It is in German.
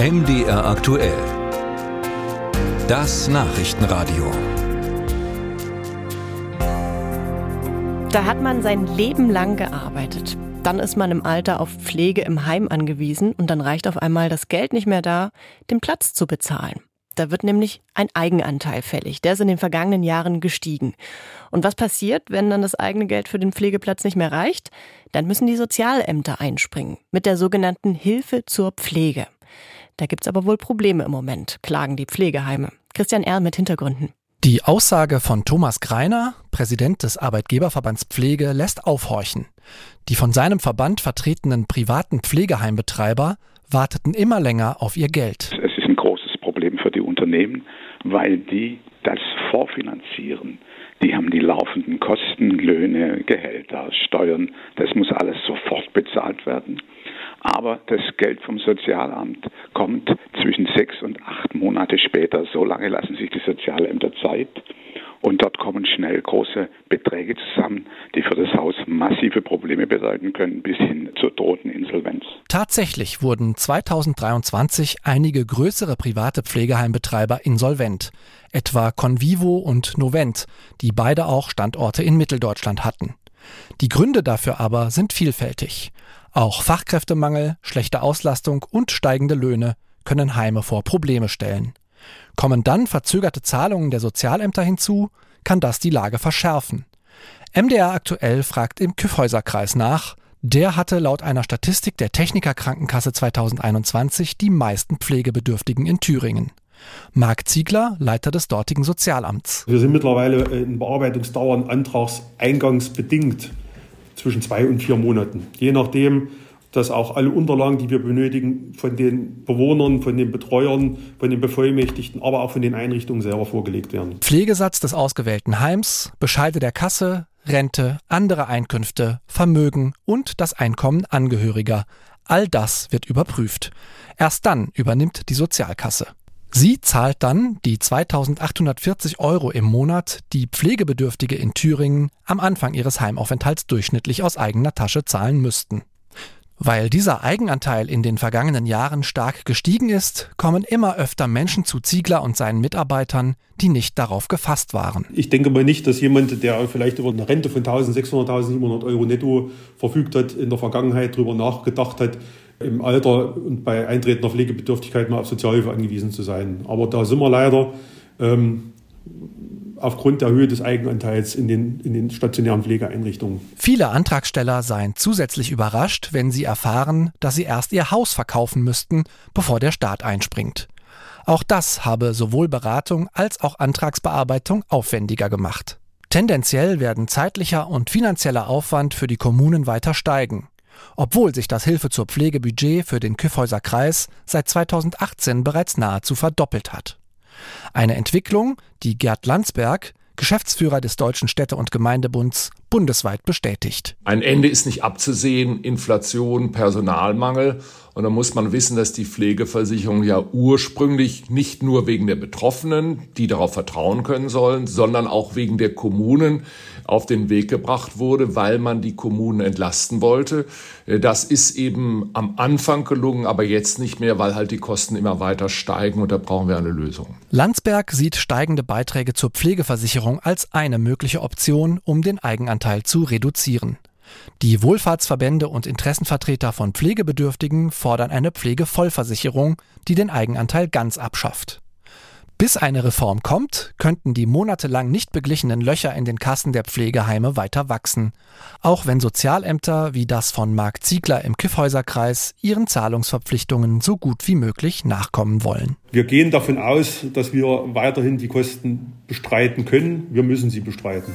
MDR aktuell. Das Nachrichtenradio. Da hat man sein Leben lang gearbeitet. Dann ist man im Alter auf Pflege im Heim angewiesen und dann reicht auf einmal das Geld nicht mehr da, den Platz zu bezahlen. Da wird nämlich ein Eigenanteil fällig. Der ist in den vergangenen Jahren gestiegen. Und was passiert, wenn dann das eigene Geld für den Pflegeplatz nicht mehr reicht? Dann müssen die Sozialämter einspringen mit der sogenannten Hilfe zur Pflege. Da gibt's aber wohl Probleme im Moment, klagen die Pflegeheime. Christian R. mit Hintergründen. Die Aussage von Thomas Greiner, Präsident des Arbeitgeberverbands Pflege, lässt aufhorchen. Die von seinem Verband vertretenen privaten Pflegeheimbetreiber warteten immer länger auf ihr Geld. Es ist ein großes Problem für die Unternehmen, weil die das vorfinanzieren. Die haben die laufenden Kosten, Löhne, Gehälter, Steuern. Das muss alles sofort bezahlt werden. Aber das Geld vom Sozialamt kommt zwischen sechs und acht Monate später. So lange lassen sich die Sozialämter Zeit. Und dort kommen schnell große Beträge zusammen, die für das Haus massive Probleme bedeuten können, bis hin zur drohten Insolvenz. Tatsächlich wurden 2023 einige größere private Pflegeheimbetreiber insolvent, etwa Convivo und Novent, die beide auch Standorte in Mitteldeutschland hatten. Die Gründe dafür aber sind vielfältig. Auch Fachkräftemangel, schlechte Auslastung und steigende Löhne können Heime vor Probleme stellen. Kommen dann verzögerte Zahlungen der Sozialämter hinzu, kann das die Lage verschärfen. MDR aktuell fragt im Kyffhäuserkreis nach. Der hatte laut einer Statistik der Techniker Krankenkasse 2021 die meisten Pflegebedürftigen in Thüringen. Marc Ziegler, Leiter des dortigen Sozialamts. Wir sind mittlerweile in Bearbeitungsdauern antragseingangsbedingt zwischen zwei und vier Monaten. Je nachdem, dass auch alle Unterlagen, die wir benötigen, von den Bewohnern, von den Betreuern, von den Bevollmächtigten, aber auch von den Einrichtungen selber vorgelegt werden. Pflegesatz des ausgewählten Heims, Bescheide der Kasse, Rente, andere Einkünfte, Vermögen und das Einkommen Angehöriger. All das wird überprüft. Erst dann übernimmt die Sozialkasse. Sie zahlt dann die 2840 Euro im Monat, die Pflegebedürftige in Thüringen am Anfang ihres Heimaufenthalts durchschnittlich aus eigener Tasche zahlen müssten. Weil dieser Eigenanteil in den vergangenen Jahren stark gestiegen ist, kommen immer öfter Menschen zu Ziegler und seinen Mitarbeitern, die nicht darauf gefasst waren. Ich denke mal nicht, dass jemand, der vielleicht über eine Rente von 1600, 1700 Euro netto verfügt hat, in der Vergangenheit darüber nachgedacht hat, im Alter und bei eintretender Pflegebedürftigkeit mal auf Sozialhilfe angewiesen zu sein. Aber da sind wir leider ähm, aufgrund der Höhe des Eigenanteils in den, in den stationären Pflegeeinrichtungen. Viele Antragsteller seien zusätzlich überrascht, wenn sie erfahren, dass sie erst ihr Haus verkaufen müssten, bevor der Staat einspringt. Auch das habe sowohl Beratung als auch Antragsbearbeitung aufwendiger gemacht. Tendenziell werden zeitlicher und finanzieller Aufwand für die Kommunen weiter steigen obwohl sich das Hilfe zur Pflegebudget für den Kyffhäuser Kreis seit 2018 bereits nahezu verdoppelt hat. Eine Entwicklung, die Gerd Landsberg, Geschäftsführer des Deutschen Städte- und Gemeindebunds, bundesweit bestätigt. Ein Ende ist nicht abzusehen, Inflation, Personalmangel. Und da muss man wissen, dass die Pflegeversicherung ja ursprünglich nicht nur wegen der Betroffenen, die darauf vertrauen können sollen, sondern auch wegen der Kommunen, auf den Weg gebracht wurde, weil man die Kommunen entlasten wollte. Das ist eben am Anfang gelungen, aber jetzt nicht mehr, weil halt die Kosten immer weiter steigen und da brauchen wir eine Lösung. Landsberg sieht steigende Beiträge zur Pflegeversicherung als eine mögliche Option, um den Eigenanteil zu reduzieren. Die Wohlfahrtsverbände und Interessenvertreter von Pflegebedürftigen fordern eine Pflegevollversicherung, die den Eigenanteil ganz abschafft. Bis eine Reform kommt, könnten die monatelang nicht beglichenen Löcher in den Kassen der Pflegeheime weiter wachsen. Auch wenn Sozialämter wie das von Marc Ziegler im Kiffhäuserkreis ihren Zahlungsverpflichtungen so gut wie möglich nachkommen wollen. Wir gehen davon aus, dass wir weiterhin die Kosten bestreiten können. Wir müssen sie bestreiten.